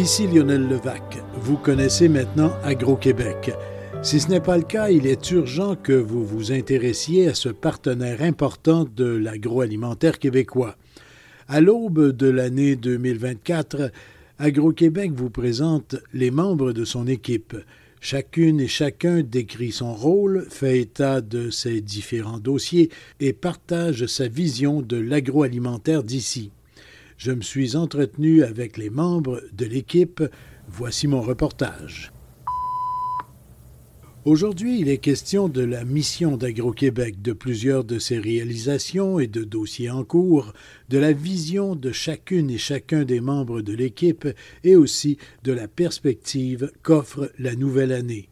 Ici Lionel Levac. Vous connaissez maintenant Agro-Québec. Si ce n'est pas le cas, il est urgent que vous vous intéressiez à ce partenaire important de l'agroalimentaire québécois. À l'aube de l'année 2024, Agro-Québec vous présente les membres de son équipe. Chacune et chacun décrit son rôle, fait état de ses différents dossiers et partage sa vision de l'agroalimentaire d'ici. Je me suis entretenu avec les membres de l'équipe. Voici mon reportage. Aujourd'hui, il est question de la mission d'Agro-Québec, de plusieurs de ses réalisations et de dossiers en cours, de la vision de chacune et chacun des membres de l'équipe et aussi de la perspective qu'offre la nouvelle année.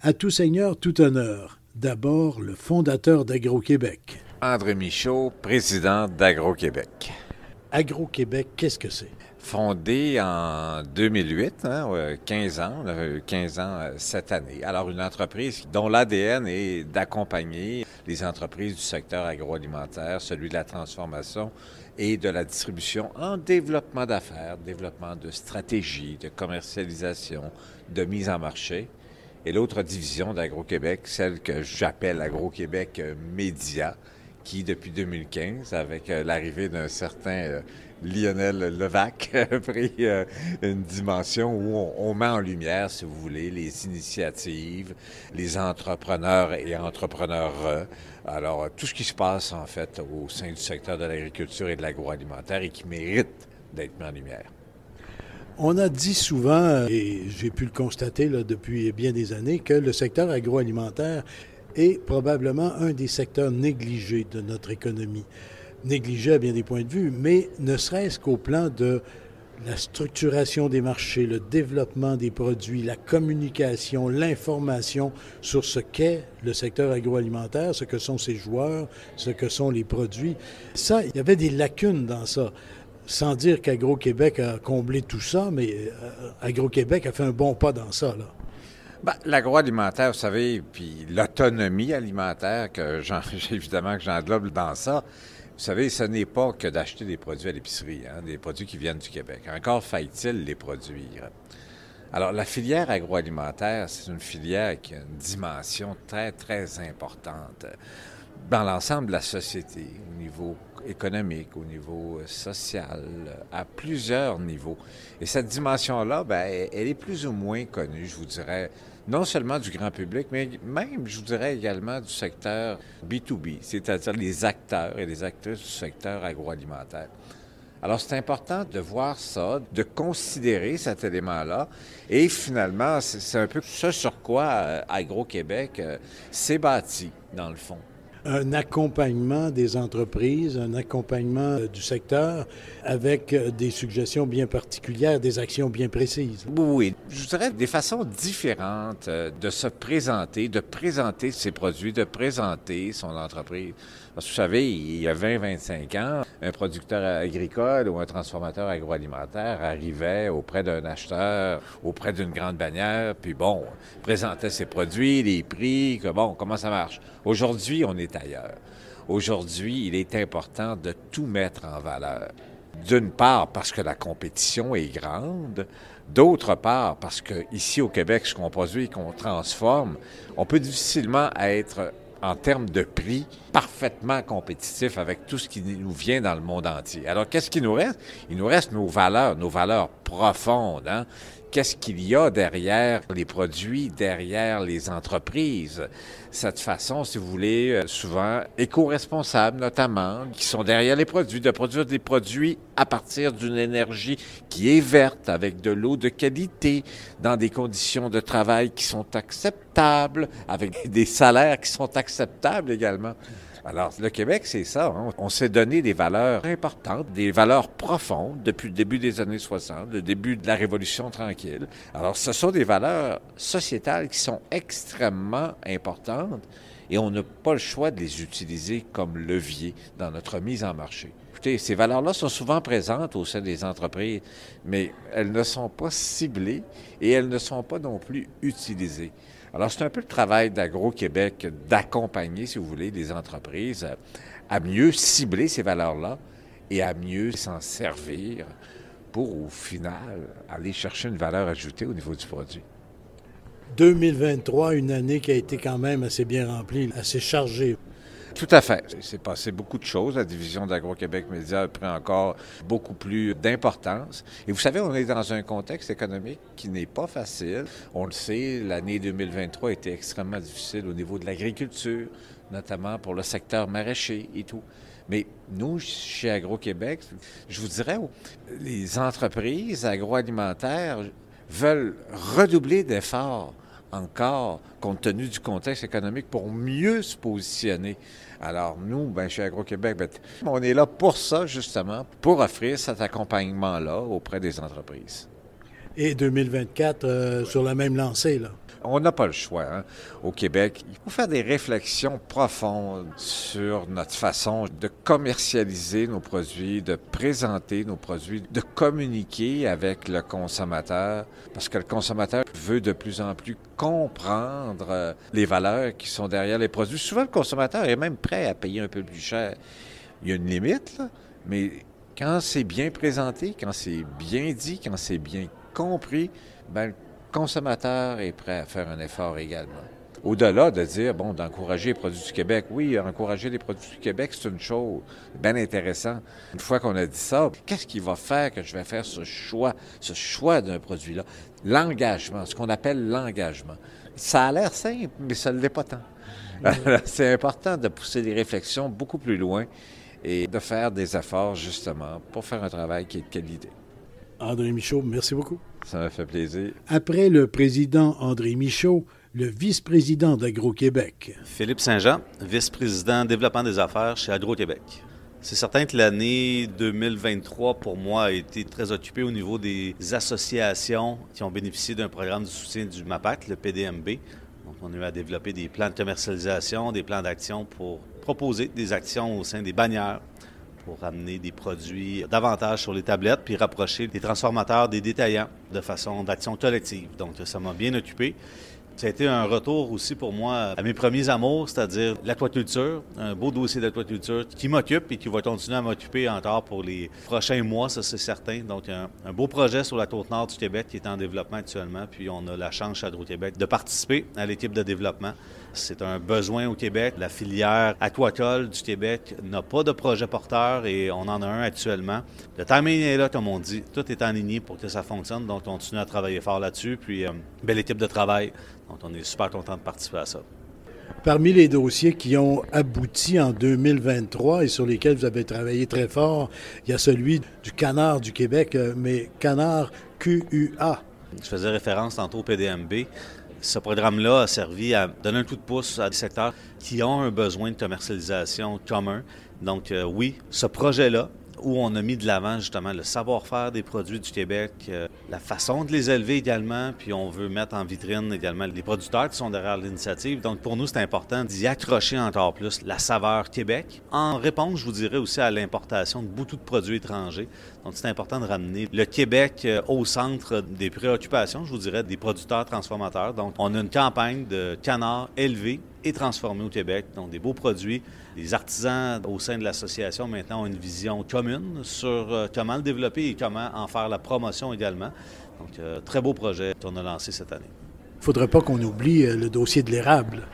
À tout seigneur, tout honneur. D'abord, le fondateur d'Agro-Québec. André Michaud, président d'Agro-Québec. Agro-Québec, qu'est-ce que c'est? Fondé en 2008, 15 hein, ans, 15 ans euh, cette année. Alors, une entreprise dont l'ADN est d'accompagner les entreprises du secteur agroalimentaire, celui de la transformation et de la distribution en développement d'affaires, développement de stratégie, de commercialisation, de mise en marché. Et l'autre division d'Agro-Québec, celle que j'appelle Agro-Québec Média, qui, depuis 2015, avec euh, l'arrivée d'un certain euh, Lionel Levac, a pris euh, une dimension où on, met en lumière, si vous voulez, les initiatives, les entrepreneurs et entrepreneurs. Alors, tout ce qui se passe, en fait, au sein du secteur de l'agriculture et de l'agroalimentaire et qui mérite d'être mis en lumière. On a dit souvent, et j'ai pu le constater depuis bien des années, que le secteur agroalimentaire est probablement un des secteurs négligés de notre économie. Négligé à bien des points de vue, mais ne serait-ce qu'au plan de la structuration des marchés, le développement des produits, la communication, l'information sur ce qu'est le secteur agroalimentaire, ce que sont ses joueurs, ce que sont les produits. Ça, il y avait des lacunes dans ça. Sans dire qu'Agro-Québec a comblé tout ça, mais euh, Agro-Québec a fait un bon pas dans ça. Là. Ben, L'agroalimentaire, vous savez, puis l'autonomie alimentaire, que évidemment que j'englobe dans ça, vous savez, ce n'est pas que d'acheter des produits à l'épicerie, hein, des produits qui viennent du Québec. Encore faille-t-il les produire. Alors, la filière agroalimentaire, c'est une filière qui a une dimension très, très importante dans l'ensemble de la société, au niveau économique, au niveau euh, social, à plusieurs niveaux. Et cette dimension-là, ben, elle est plus ou moins connue, je vous dirais, non seulement du grand public, mais même, je vous dirais également du secteur B2B, c'est-à-dire les acteurs et les actrices du secteur agroalimentaire. Alors, c'est important de voir ça, de considérer cet élément-là. Et finalement, c'est un peu ce sur quoi euh, Agro-Québec euh, s'est bâti, dans le fond un accompagnement des entreprises, un accompagnement euh, du secteur avec euh, des suggestions bien particulières, des actions bien précises. Oui, je dirais des façons différentes euh, de se présenter, de présenter ses produits, de présenter son entreprise. Parce que vous savez, il y a 20-25 ans, un producteur agricole ou un transformateur agroalimentaire arrivait auprès d'un acheteur, auprès d'une grande bannière, puis bon, présentait ses produits, les prix, que bon, comment ça marche? Aujourd'hui, on est ailleurs. Aujourd'hui, il est important de tout mettre en valeur. D'une part, parce que la compétition est grande. D'autre part, parce que ici au Québec, ce qu'on produit et qu'on transforme, on peut difficilement être en termes de prix parfaitement compétitif avec tout ce qui nous vient dans le monde entier. Alors, qu'est-ce qui nous reste? Il nous reste nos valeurs, nos valeurs profondes. Hein? Qu'est-ce qu'il y a derrière les produits, derrière les entreprises? Cette façon, si vous voulez, euh, souvent éco-responsable notamment, qui sont derrière les produits, de produire des produits à partir d'une énergie qui est verte, avec de l'eau de qualité, dans des conditions de travail qui sont acceptables, avec des salaires qui sont acceptables également. Alors, le Québec, c'est ça. Hein. On s'est donné des valeurs importantes, des valeurs profondes depuis le début des années 60, le début de la Révolution tranquille. Alors, ce sont des valeurs sociétales qui sont extrêmement importantes et on n'a pas le choix de les utiliser comme levier dans notre mise en marché. Écoutez, ces valeurs-là sont souvent présentes au sein des entreprises, mais elles ne sont pas ciblées et elles ne sont pas non plus utilisées. Alors, c'est un peu le travail d'Agro-Québec d'accompagner, si vous voulez, les entreprises à mieux cibler ces valeurs-là et à mieux s'en servir pour, au final, aller chercher une valeur ajoutée au niveau du produit. 2023, une année qui a été quand même assez bien remplie, assez chargée. Tout à fait. Il s'est passé beaucoup de choses. La division d'Agro-Québec Média a pris encore beaucoup plus d'importance. Et vous savez, on est dans un contexte économique qui n'est pas facile. On le sait, l'année 2023 a été extrêmement difficile au niveau de l'agriculture, notamment pour le secteur maraîcher et tout. Mais nous, chez Agro-Québec, je vous dirais, les entreprises agroalimentaires veulent redoubler d'efforts encore, compte tenu du contexte économique, pour mieux se positionner. Alors, nous, ben, chez Agro-Québec, ben, on est là pour ça, justement, pour offrir cet accompagnement-là auprès des entreprises. Et 2024 euh, sur la même lancée, là? On n'a pas le choix. Hein. Au Québec, il faut faire des réflexions profondes sur notre façon de commercialiser nos produits, de présenter nos produits, de communiquer avec le consommateur, parce que le consommateur veut de plus en plus comprendre euh, les valeurs qui sont derrière les produits. Souvent, le consommateur est même prêt à payer un peu plus cher. Il y a une limite, là, mais quand c'est bien présenté, quand c'est bien dit, quand c'est bien compris, ben, consommateur est prêt à faire un effort également. Au-delà de dire, bon, d'encourager les produits du Québec, oui, encourager les produits du Québec, c'est une chose bien intéressante. Une fois qu'on a dit ça, qu'est-ce qui va faire que je vais faire ce choix, ce choix d'un produit-là? L'engagement, ce qu'on appelle l'engagement. Ça a l'air simple, mais ça ne l'est pas tant. c'est important de pousser les réflexions beaucoup plus loin et de faire des efforts, justement, pour faire un travail qui est de qualité. André Michaud, merci beaucoup. Ça m'a fait plaisir. Après le président André Michaud, le vice-président d'Agro-Québec. Philippe Saint-Jean, vice-président développement des affaires chez Agro-Québec. C'est certain que l'année 2023, pour moi, a été très occupée au niveau des associations qui ont bénéficié d'un programme de soutien du MAPAC, le PDMB. Donc, on a eu à développer des plans de commercialisation, des plans d'action pour proposer des actions au sein des bannières pour amener des produits davantage sur les tablettes, puis rapprocher les transformateurs des détaillants de façon d'action collective. Donc, ça m'a bien occupé. Ça a été un retour aussi pour moi à mes premiers amours, c'est-à-dire l'aquaculture, un beau dossier d'aquaculture qui m'occupe et qui va continuer à m'occuper encore pour les prochains mois, ça c'est certain. Donc un, un, beau projet sur la côte nord du Québec qui est en développement actuellement, puis on a la chance chez Hydro-Québec de participer à l'équipe de développement. C'est un besoin au Québec. La filière aquacole du Québec n'a pas de projet porteur et on en a un actuellement. Le timing est là, comme on dit. Tout est en ligne pour que ça fonctionne. Donc, on continue à travailler fort là-dessus. Puis, euh, belle équipe de travail. Donc, on est super content de participer à ça. Parmi les dossiers qui ont abouti en 2023 et sur lesquels vous avez travaillé très fort, il y a celui du canard du Québec, euh, mais canard QUA. Je faisais référence tantôt au PDMB. Ce programme-là a servi à donner un coup de pouce à des secteurs qui ont un besoin de commercialisation commun. Donc euh, oui, ce projet-là, où on a mis de l'avant justement le savoir-faire des produits du Québec, euh, la façon de les élever également, puis on veut mettre en vitrine également les producteurs qui sont derrière l'initiative. Donc pour nous, c'est important d'y accrocher encore plus la saveur Québec. En réponse, je vous dirais aussi à l'importation de beaucoup de produits étrangers. Donc c'est important de ramener le Québec euh, au centre des préoccupations, je vous dirais, des producteurs transformateurs. Donc on a une campagne de canards élevés et transformés au Québec, donc des beaux produits. Les artisans au sein de l'association maintenant ont une vision commune sur euh, comment le développer et comment en faire la promotion également. Donc, euh, très beau projet qu'on a lancé cette année. Il ne faudrait pas qu'on oublie le dossier de l'érable.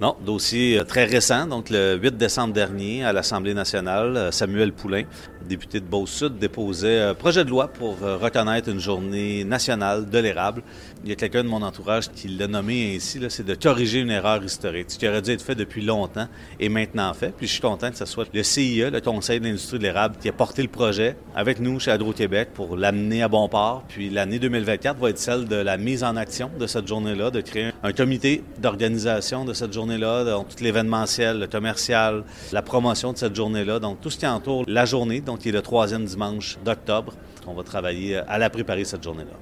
Non, dossier très récent, donc le 8 décembre dernier à l'Assemblée nationale, Samuel Poulain, député de Beauce-Sud, déposait un projet de loi pour reconnaître une journée nationale de l'érable. Il y a quelqu'un de mon entourage qui l'a nommé ainsi, c'est de corriger une erreur historique, ce qui aurait dû être fait depuis longtemps et maintenant fait. Puis je suis content que ce soit le CIE, le Conseil de l'industrie de l'érable, qui a porté le projet avec nous chez Agro-Québec pour l'amener à bon port. Puis l'année 2024 va être celle de la mise en action de cette journée-là, de créer un comité d'organisation de cette journée journée-là, donc tout l'événementiel, le commercial, la promotion de cette journée-là, donc tout ce qui entoure la journée, qui est le troisième dimanche d'octobre. On va travailler à la préparer cette journée-là.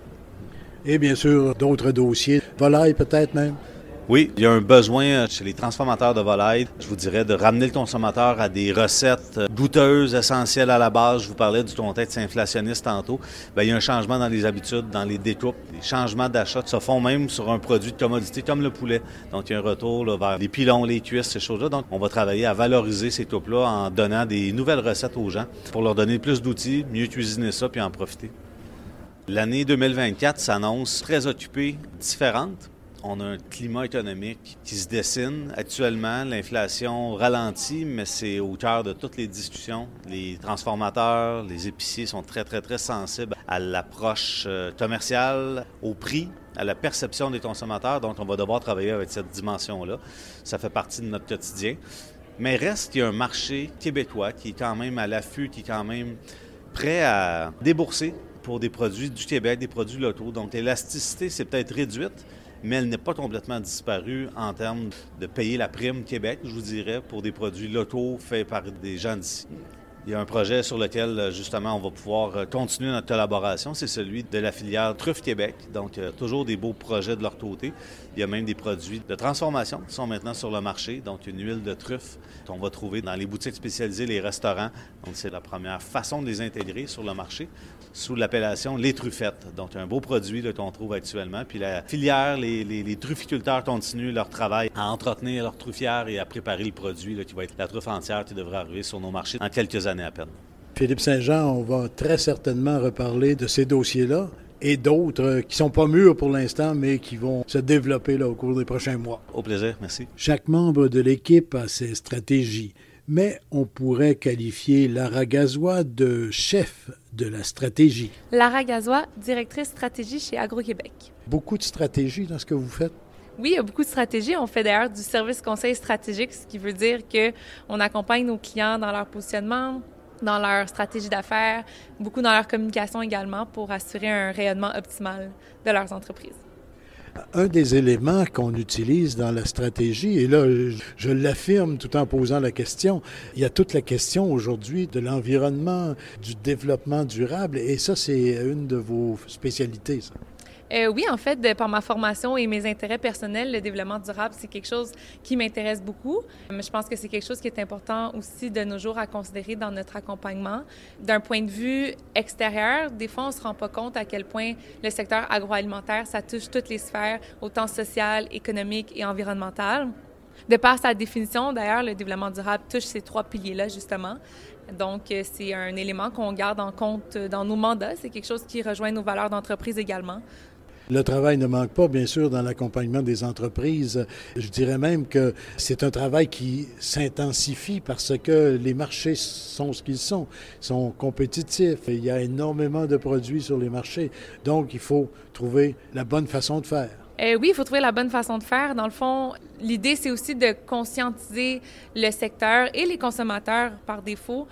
Et bien sûr, d'autres dossiers, volailles peut-être même. Oui, il y a un besoin chez les transformateurs de volailles, je vous dirais, de ramener le consommateur à des recettes goûteuses, essentielles à la base. Je vous parlais du contexte inflationniste tantôt. Bien, il y a un changement dans les habitudes, dans les découpes. Les changements d'achat se font même sur un produit de commodité comme le poulet. Donc, il y a un retour vers les pilons, les cuisses, ces choses-là. Donc, on va travailler à valoriser ces coupes-là en donnant des nouvelles recettes aux gens pour leur donner plus d'outils, mieux cuisiner ça puis en profiter. L'année 2024 s'annonce très occupée, différente. On a un climat économique qui se dessine. Actuellement, l'inflation ralentit, mais c'est au cœur de toutes les discussions. Les transformateurs, les épiciers sont très, très, très sensibles à l'approche euh, commerciale, au prix, à la perception des consommateurs. Donc, on va devoir travailler avec cette dimension-là. Ça fait partie de notre quotidien. Mais reste qu'il y a un marché québécois qui est quand même à l'affût, qui est quand même prêt à débourser pour des produits du Québec, des produits locaux. Donc, l'élasticité, c'est peut-être réduite, mais elle n'est pas complètement disparue en termes de payer la prime Québec, je vous dirais, pour des produits locaux faits par des gens d'ici. Il y a un projet sur lequel, justement, on va pouvoir euh, continuer notre collaboration. C'est celui de la filière Truffe Québec. Donc, euh, toujours des beaux projets de leur côté. Il y a même des produits de transformation qui sont maintenant sur le marché. Donc, une huile de truffe qu'on va trouver dans les boutiques spécialisées, les restaurants. Donc, c'est la première façon de les intégrer sur le marché sous l'appellation les truffettes. Donc, un beau produit qu'on trouve actuellement. Puis la filière, les, les, trufficulteurs continuent leur travail à entretenir leur truffière et à préparer le produit qui va être la truffe entière qui devrait arriver sur nos marchés en quelques années à peine. Philippe Saint-Jean, on va très certainement reparler de ces dossiers-là et d'autres qui sont pas mûrs pour l'instant, mais qui vont se développer là, au cours des prochains mois. Au plaisir, merci. Chaque membre de l'équipe a ses stratégies mais on pourrait qualifier Lara Gazois de chef de la stratégie. Lara Gazois, directrice stratégie chez Agro-Québec. Beaucoup de stratégie dans ce que vous faites? Oui, il y a beaucoup de stratégies. On fait d'ailleurs du service conseil stratégique, ce qui veut dire qu'on accompagne nos clients dans leur positionnement, dans leur stratégie d'affaires, beaucoup dans leur communication également pour assurer un rayonnement optimal de leurs entreprises. Un des éléments qu'on utilise dans la stratégie, et là je l'affirme tout en posant la question, il y a toute la question aujourd'hui de l'environnement, du développement durable, et ça c'est une de vos spécialités. Euh, oui, en fait, par ma formation et mes intérêts personnels, le développement durable, c'est quelque chose qui m'intéresse beaucoup. Je pense que c'est quelque chose qui est important aussi de nos jours à considérer dans notre accompagnement. D'un point de vue extérieur, des fois, on ne se rend pas compte à quel point le secteur agroalimentaire, ça touche toutes les sphères, autant sociales, économiques et environnementales. De par sa définition, d'ailleurs, le développement durable touche ces trois piliers-là, justement. Donc, euh, c'est un élément qu'on garde en compte dans nos mandats. C'est quelque chose qui rejoint nos valeurs d'entreprise également. Le travail ne manque pas, bien sûr, dans l'accompagnement des entreprises. Je dirais même que c'est un travail qui s'intensifie parce que les marchés sont ce qu'ils sont, sont compétitifs. Il y a énormément de produits sur les marchés. Donc, il faut trouver la bonne façon de faire. Euh, oui, il faut trouver la bonne façon de faire. Dans le fond, l'idée, c'est aussi de conscientiser le secteur et les consommateurs par défaut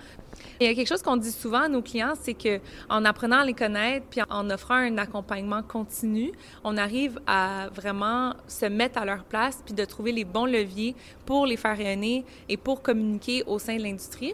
il y a quelque chose qu'on dit souvent à nos clients, c'est que en apprenant à les connaître puis en offrant un accompagnement continu, on arrive à vraiment se mettre à leur place puis de trouver les bons leviers pour les faire rayonner et pour communiquer au sein de l'industrie.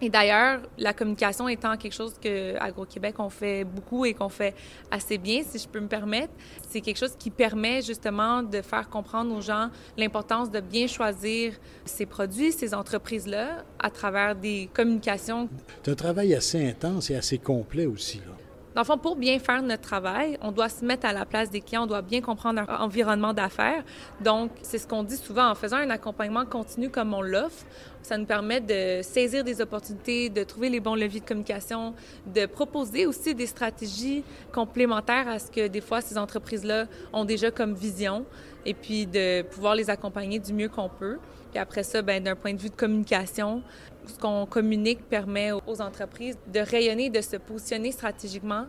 Et d'ailleurs, la communication étant quelque chose que Agro-Québec on fait beaucoup et qu'on fait assez bien, si je peux me permettre, c'est quelque chose qui permet justement de faire comprendre aux gens l'importance de bien choisir ces produits, ces entreprises-là, à travers des communications. C'est un travail assez intense et assez complet aussi. Là. Dans le fond, pour bien faire notre travail, on doit se mettre à la place des clients, on doit bien comprendre leur environnement d'affaires. Donc, c'est ce qu'on dit souvent en faisant un accompagnement continu comme on l'offre. Ça nous permet de saisir des opportunités, de trouver les bons leviers de communication, de proposer aussi des stratégies complémentaires à ce que des fois ces entreprises-là ont déjà comme vision et puis de pouvoir les accompagner du mieux qu'on peut. Puis après ça, ben, d'un point de vue de communication, ce qu'on communique permet aux entreprises de rayonner, de se positionner stratégiquement.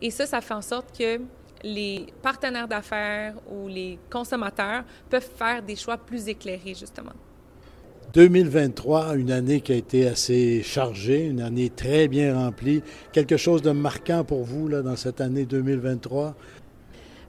Et ça, ça fait en sorte que les partenaires d'affaires ou les consommateurs peuvent faire des choix plus éclairés, justement. 2023, une année qui a été assez chargée, une année très bien remplie. Quelque chose de marquant pour vous dans cette année 2023?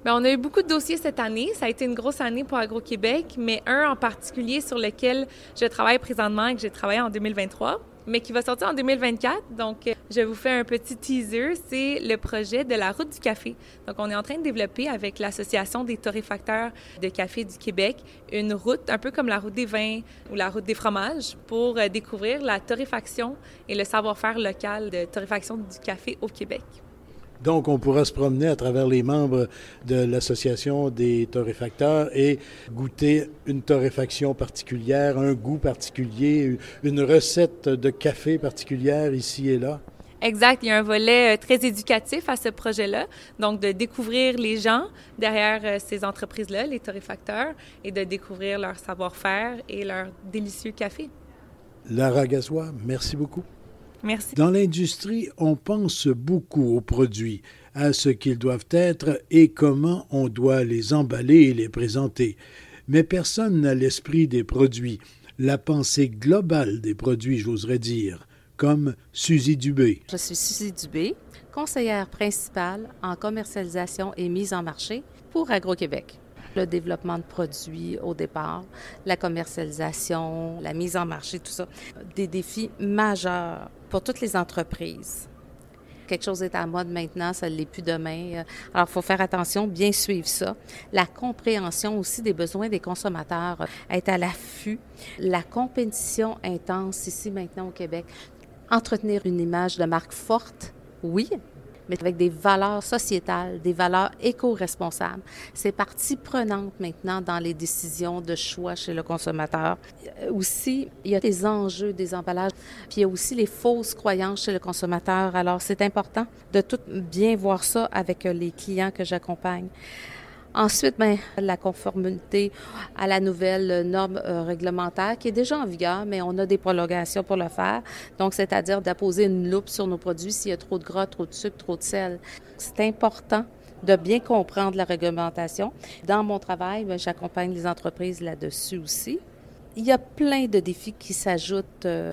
Bien, on a eu beaucoup de dossiers cette année. Ça a été une grosse année pour Agro-Québec, mais un en particulier sur lequel je travaille présentement et que j'ai travaillé en 2023, mais qui va sortir en 2024. Donc, euh, je vous fais un petit teaser. C'est le projet de la route du café. Donc, on est en train de développer avec l'Association des torréfacteurs de café du Québec une route, un peu comme la route des vins ou la route des fromages, pour euh, découvrir la torréfaction et le savoir-faire local de torréfaction du café au Québec. Donc, on pourra se promener à travers les membres de l'Association des torréfacteurs et goûter une torréfaction particulière, un goût particulier, une recette de café particulière ici et là. Exact. Il y a un volet euh, très éducatif à ce projet-là. Donc, de découvrir les gens derrière euh, ces entreprises-là, les torréfacteurs, et de découvrir leur savoir-faire et leur délicieux café. Lara Gassois, merci beaucoup. Merci. Dans l'industrie, on pense beaucoup aux produits, à ce qu'ils doivent être et comment on doit les emballer et les présenter. Mais personne n'a l'esprit des produits, la pensée globale des produits, j'oserais dire comme Suzy Dubé. Je suis Suzy Dubé, conseillère principale en commercialisation et mise en marché pour Agro-Québec. Le développement de produits au départ, la commercialisation, la mise en marché, tout ça, des défis majeurs pour toutes les entreprises quelque chose est à mode maintenant, ça ne l'est plus demain. Alors, il faut faire attention, bien suivre ça. La compréhension aussi des besoins des consommateurs, être à l'affût. La compétition intense ici maintenant au Québec entretenir une image de marque forte, oui, mais avec des valeurs sociétales, des valeurs éco-responsables. C'est partie prenante maintenant dans les décisions de choix chez le consommateur. Aussi, il y a des enjeux des emballages, puis il y a aussi les fausses croyances chez le consommateur. Alors, c'est important de tout bien voir ça avec les clients que j'accompagne. Ensuite, bien, la conformité à la nouvelle norme euh, réglementaire qui est déjà en vigueur, mais on a des prolongations pour le faire. Donc, c'est-à-dire d'apposer une loupe sur nos produits s'il y a trop de gras, trop de sucre, trop de sel. C'est important de bien comprendre la réglementation. Dans mon travail, ben, j'accompagne les entreprises là-dessus aussi. Il y a plein de défis qui s'ajoutent. Euh,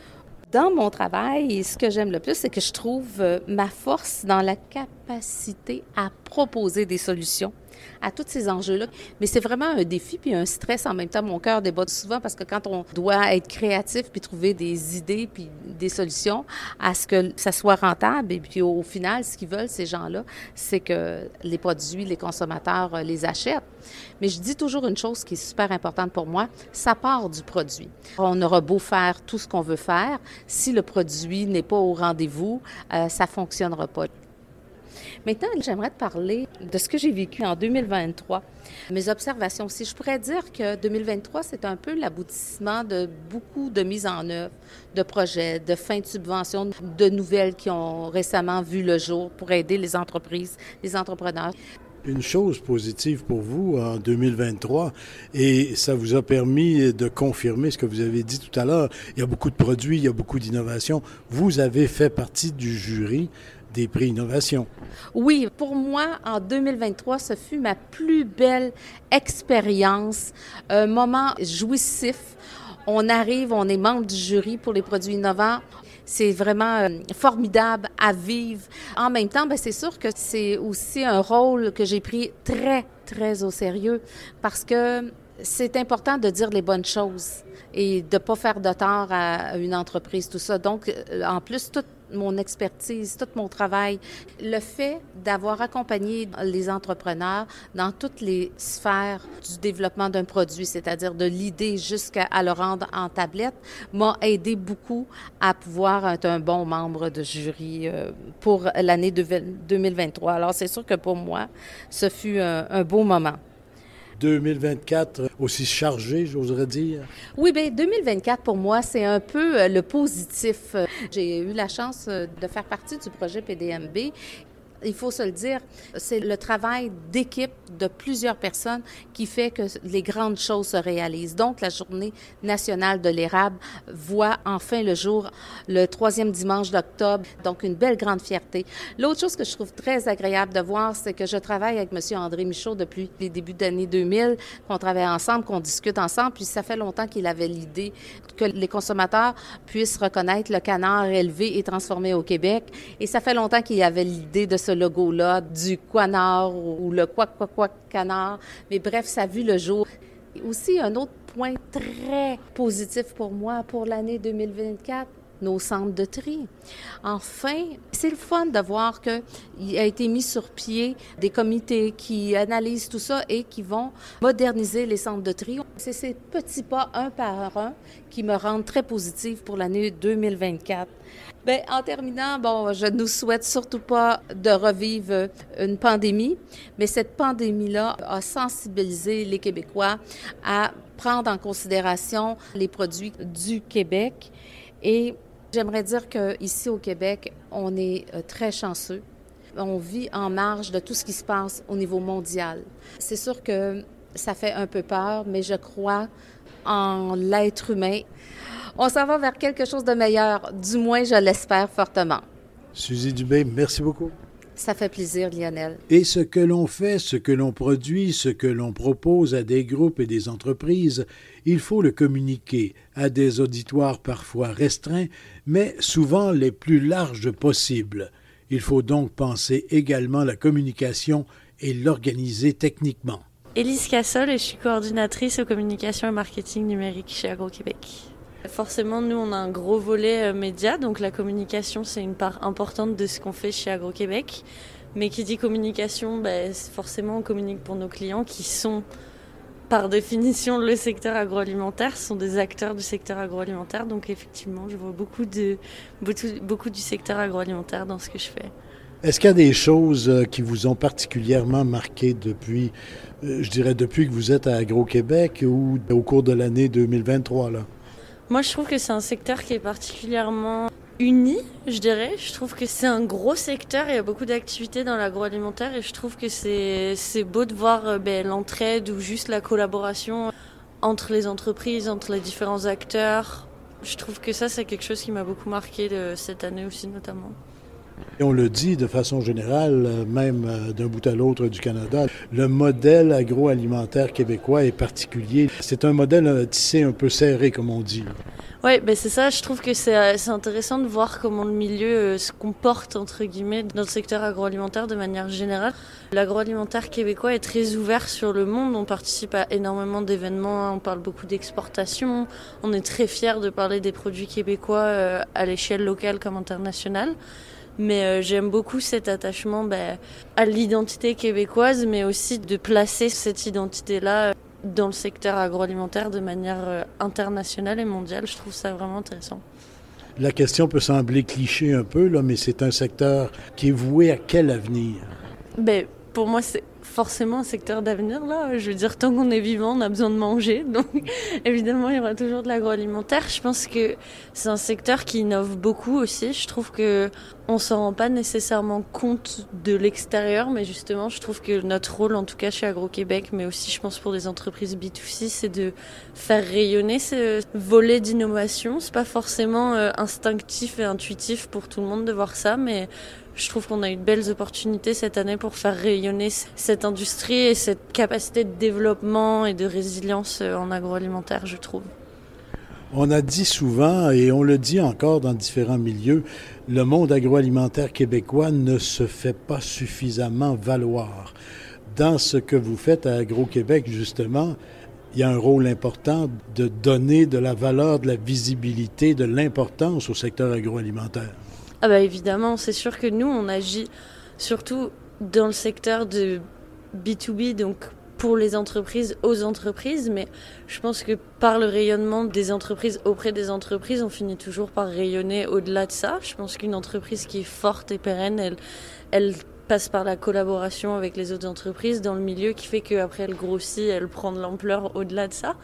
dans mon travail, ce que j'aime le plus, c'est que je trouve euh, ma force dans la capacité à proposer des solutions à tous ces enjeux-là. Mais c'est vraiment un défi puis un stress en même temps. Mon cœur débat souvent parce que quand on doit être créatif puis trouver des idées puis des solutions à ce que ça soit rentable et puis au final, ce qu'ils veulent, ces gens-là, c'est que les produits, les consommateurs euh, les achètent. Mais je dis toujours une chose qui est super importante pour moi, ça part du produit. On aura beau faire tout ce qu'on veut faire, si le produit n'est pas au rendez-vous, euh, ça fonctionnera pas. Maintenant, j'aimerais te parler de ce que j'ai vécu en 2023. Mes observations aussi. Je pourrais dire que 2023, c'est un peu l'aboutissement de beaucoup de mises en œuvre, de projets, de fins de subventions, de nouvelles qui ont récemment vu le jour pour aider les entreprises, les entrepreneurs une chose positive pour vous en 2023 et ça vous a permis de confirmer ce que vous avez dit tout à l'heure. Il y a beaucoup de produits, il y a beaucoup d'innovations. Vous avez fait partie du jury Oui, pour moi, en 2023, ce fut ma plus belle expérience, un moment jouissif. On arrive, on est membre du jury pour les produits innovants. C'est vraiment euh, formidable à vivre. En même temps, ben, c'est sûr que c'est aussi un rôle que j'ai pris très, très au sérieux parce que c'est important de dire les bonnes choses et de pas faire de tort à une entreprise, tout ça. Donc, euh, en plus, toute mon expertise, tout mon travail, le fait d'avoir accompagné les entrepreneurs dans toutes les sphères du développement d'un produit, c'est-à-dire de l'idée jusqu'à le rendre en tablette, m'a aidé beaucoup à pouvoir être un bon membre de jury euh, pour l'année 2023. Alors, c'est sûr que pour moi, ce fut un beau moment. 2024 aussi chargé, j'oserais dire? Oui, bien, 2024, pour moi, c'est un peu euh, le positif. J'ai eu la chance euh, de faire partie du projet PDMB il faut se le dire, c'est le travail d'équipe de plusieurs personnes qui fait que les grandes choses se réalisent. Donc, la journée nationale de l'érable voit enfin le jour le troisième dimanche d'octobre. Donc, une belle grande fierté. L'autre chose que je trouve très agréable de voir, c'est que je travaille avec M. André Michaud depuis les débuts d'année 2000, qu'on travaille ensemble, qu'on discute ensemble. Puis, ça fait longtemps qu'il avait l'idée que les consommateurs puissent reconnaître le canard élevé et transformé au Québec. Logo-là du canard ou le quoi quoi quoi canard. Mais bref, ça a vu le jour. Aussi, un autre point très positif pour moi pour l'année 2024, nos centres de tri. Enfin, c'est le fun de voir qu'il a été mis sur pied des comités qui analysent tout ça et qui vont moderniser les centres de tri. C'est ces petits pas un par un qui me rendent très positive pour l'année 2024. Bien, en terminant, bon, je ne nous souhaite surtout pas de revivre une pandémie, mais cette pandémie-là a sensibilisé les Québécois à prendre en considération les produits du Québec et J'aimerais dire qu'ici au Québec, on est euh, très chanceux. On vit en marge de tout ce qui se passe au niveau mondial. C'est sûr que ça fait un peu peur, mais je crois en l'être humain. On s'en va vers quelque chose de meilleur, du moins je l'espère fortement. Suzy Dubé, merci beaucoup. Ça fait plaisir, Lionel. Et ce que l'on fait, ce que l'on produit, ce que l'on propose à des groupes et des entreprises, il faut le communiquer à des auditoires parfois restreints, mais souvent les plus larges possibles. Il faut donc penser également la communication et l'organiser techniquement. Élise Cassol et je suis coordinatrice aux communications et marketing numérique chez AgroQuébec. Forcément, nous, on a un gros volet euh, média, donc la communication, c'est une part importante de ce qu'on fait chez AgroQuébec. Mais qui dit communication, ben, forcément, on communique pour nos clients qui sont, par définition, le secteur agroalimentaire, sont des acteurs du secteur agroalimentaire. Donc, effectivement, je vois beaucoup, du secteur agroalimentaire dans ce que je fais. Est-ce qu'il y a des choses euh, qui vous ont particulièrement marqué depuis, euh, je dirais, depuis que vous êtes à Agro-Québec ou au cours de l'année 2023? Là? Moi, je trouve que c'est un secteur qui est particulièrement uni, je dirais. Je trouve que c'est un gros secteur, il y a beaucoup d'activités dans l'agroalimentaire et je trouve que c'est beau de voir euh, ben, l'entraide ou juste la collaboration entre les entreprises, entre les différents acteurs. Je trouve que ça, c'est quelque chose qui m'a beaucoup marqué de cette année aussi notamment. Et on le dit de façon générale, euh, même euh, d'un bout à l'autre du Canada, le modèle agroalimentaire québécois est particulier. C'est un modèle euh, tissé un peu serré, comme on dit. Oui, ben c'est ça. Je trouve que c'est intéressant de voir comment le milieu se comporte, entre guillemets, dans le secteur agroalimentaire de manière générale. L'agroalimentaire québécois est très ouvert sur le monde. On participe à énormément d'événements. On parle beaucoup d'exportation. On est très fiers de parler des produits québécois à l'échelle locale comme internationale. Mais euh, j'aime beaucoup cet attachement bah, à l'identité québécoise, mais aussi de placer cette identité-là euh, dans le secteur agroalimentaire de manière euh, internationale et mondiale. Je trouve ça vraiment intéressant. La question peut sembler cliché un peu, là, mais c'est un secteur qui est voué à quel avenir? Ben, pour moi, c'est forcément un secteur d'avenir là. Je veux dire, tant qu'on est vivant, on a besoin de manger. Donc, évidemment, il y aura toujours de l'agroalimentaire. Je pense que c'est un secteur qui innove beaucoup aussi. Je trouve que on s'en rend pas nécessairement compte de l'extérieur, mais justement, je trouve que notre rôle, en tout cas chez Agro-Québec, mais aussi, je pense, pour les entreprises B2C, c'est de faire rayonner ce volet d'innovation. C'est pas forcément euh, instinctif et intuitif pour tout le monde de voir ça, mais je trouve qu'on a eu de belles opportunités cette année pour faire rayonner cette industrie et cette capacité de développement et de résilience euh, en agroalimentaire, je trouve. On a dit souvent, et on le dit encore dans différents milieux, le monde agroalimentaire québécois ne se fait pas suffisamment valoir. Dans ce que vous faites à Agro-Québec, justement, il y a un rôle important de donner de la valeur, de la visibilité, de l'importance au secteur agroalimentaire. Ah bah évidemment, c'est sûr que nous, on agit surtout dans le secteur de B2B, donc pour les entreprises, aux entreprises, mais je pense que par le rayonnement des entreprises auprès des entreprises, on finit toujours par rayonner au-delà de ça. Je pense qu'une entreprise qui est forte et pérenne, elle, elle passe par la collaboration avec les autres entreprises dans le milieu qui fait qu'après elle grossit, elle prend de l'ampleur au-delà de ça.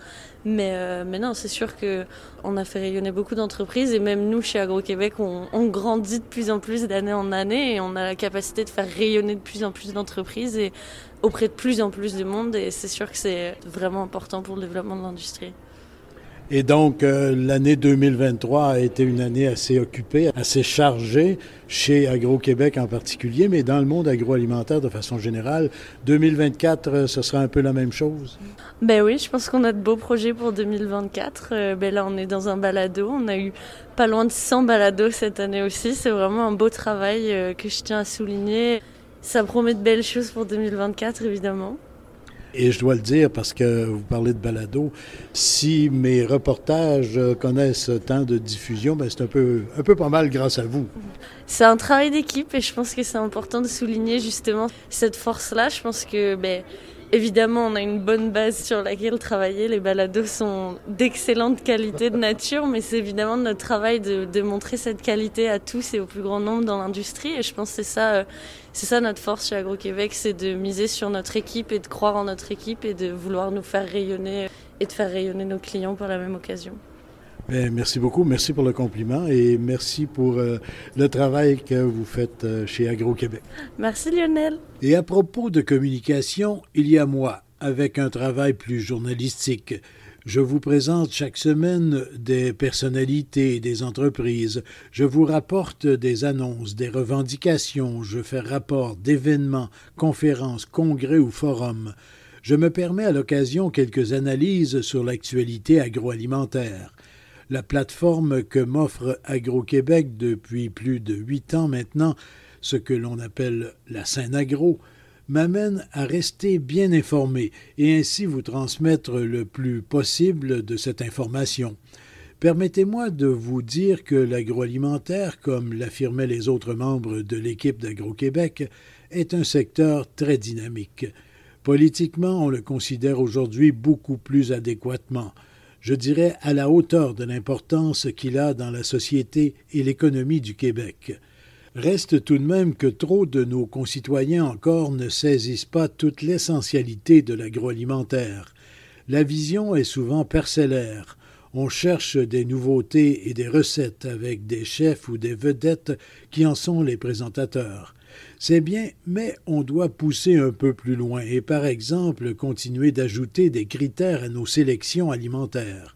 Mais, euh, mais non, c'est sûr que on a fait rayonner beaucoup d'entreprises et même nous chez Agro-Québec, on, on, grandit de plus en plus d'année en année et on a la capacité de faire rayonner de plus en plus d'entreprises et auprès de plus en plus de monde et c'est sûr que c'est vraiment important pour le développement de l'industrie. Et donc, euh, l'année 2023 a été une année assez occupée, assez chargée chez Agro-Québec en particulier, mais dans le monde agroalimentaire de façon générale. 2024, euh, ce sera un peu la même chose? Ben oui, je pense qu'on a de beaux projets pour 2024. Euh, ben là, on est dans un balado. On a eu pas loin de 100 balados cette année aussi. C'est vraiment un beau travail que je tiens à souligner. Ça promet de belles choses pour 2024, évidemment. Et je dois le dire parce que vous parlez de balado, si mes reportages connaissent tant de diffusion, ben c'est un peu, un peu pas mal grâce à vous. C'est un travail d'équipe et je pense que c'est important de souligner justement cette force-là. Je pense que ben, Évidemment, on a une bonne base sur laquelle travailler. Les balados sont d'excellente qualité de nature, mais c'est évidemment notre travail de, montrer cette qualité à tous et au plus grand nombre dans l'industrie. Et je pense que c'est ça, euh, c'est ça notre force chez Agro-Québec, c'est de miser sur notre équipe et de croire en notre équipe et de vouloir nous faire rayonner et de faire rayonner nos clients pour la même occasion. Bien, merci beaucoup. Merci pour le compliment et merci pour euh, le travail que vous faites euh, chez Agro-Québec. Merci Lionel. Et à propos de communication, il y a moi, avec un travail plus journalistique. Je vous présente chaque semaine des personnalités, des entreprises. Je vous rapporte des annonces, des revendications. Je fais rapport d'événements, conférences, congrès ou forums. Je me permets à l'occasion quelques analyses sur l'actualité agroalimentaire. La plateforme que m'offre Agro-Québec depuis plus de huit ans maintenant, ce que l'on appelle la scène agro, m'amène à rester bien informé et ainsi vous transmettre le plus possible de cette information. Permettez-moi de vous dire que l'agroalimentaire, comme l'affirmaient les autres membres de l'équipe d'Agro-Québec, est un secteur très dynamique. Politiquement, on le considère aujourd'hui beaucoup plus adéquatement, je dirais à la hauteur de l'importance qu'il a dans la société et l'économie du Québec. Reste tout de même que trop de nos concitoyens encore ne saisissent pas toute l'essentialité de l'agroalimentaire. La vision est souvent parcellaire. On cherche des nouveautés et des recettes avec des chefs ou des vedettes qui en sont les présentateurs. C'est bien, mais on doit pousser un peu plus loin et par exemple continuer d'ajouter des critères à nos sélections alimentaires.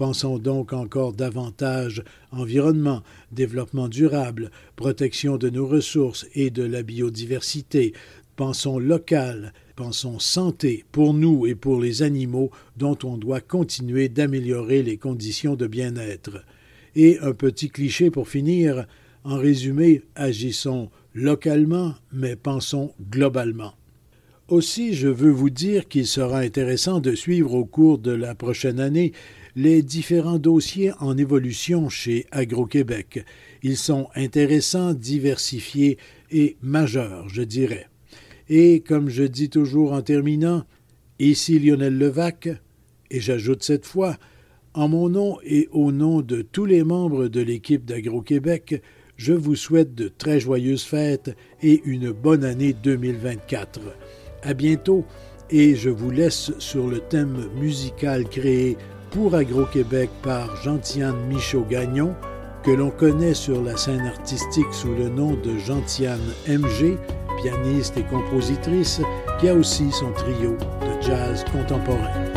Pensons donc encore davantage environnement, développement durable, protection de nos ressources et de la biodiversité. Pensons local, pensons santé pour nous et pour les animaux dont on doit continuer d'améliorer les conditions de bien-être. Et un petit cliché pour finir, en résumé, agissons localement, mais pensons globalement. Aussi, je veux vous dire qu'il sera intéressant de suivre au cours de la prochaine année les différents dossiers en évolution chez Agro-Québec. Ils sont intéressants, diversifiés et majeurs, je dirais. Et comme je dis toujours en terminant, ici Lionel Levac, et j'ajoute cette fois, en mon nom et au nom de tous les membres de l'équipe d'Agro-Québec, je vous souhaite de très joyeuses fêtes et une bonne année 2024. À bientôt et je vous laisse sur le thème musical créé pour Agro-Québec par Gentiane Michaud-Gagnon, que l'on connaît sur la scène artistique sous le nom de Gentiane MG, pianiste et compositrice, qui a aussi son trio de jazz contemporain.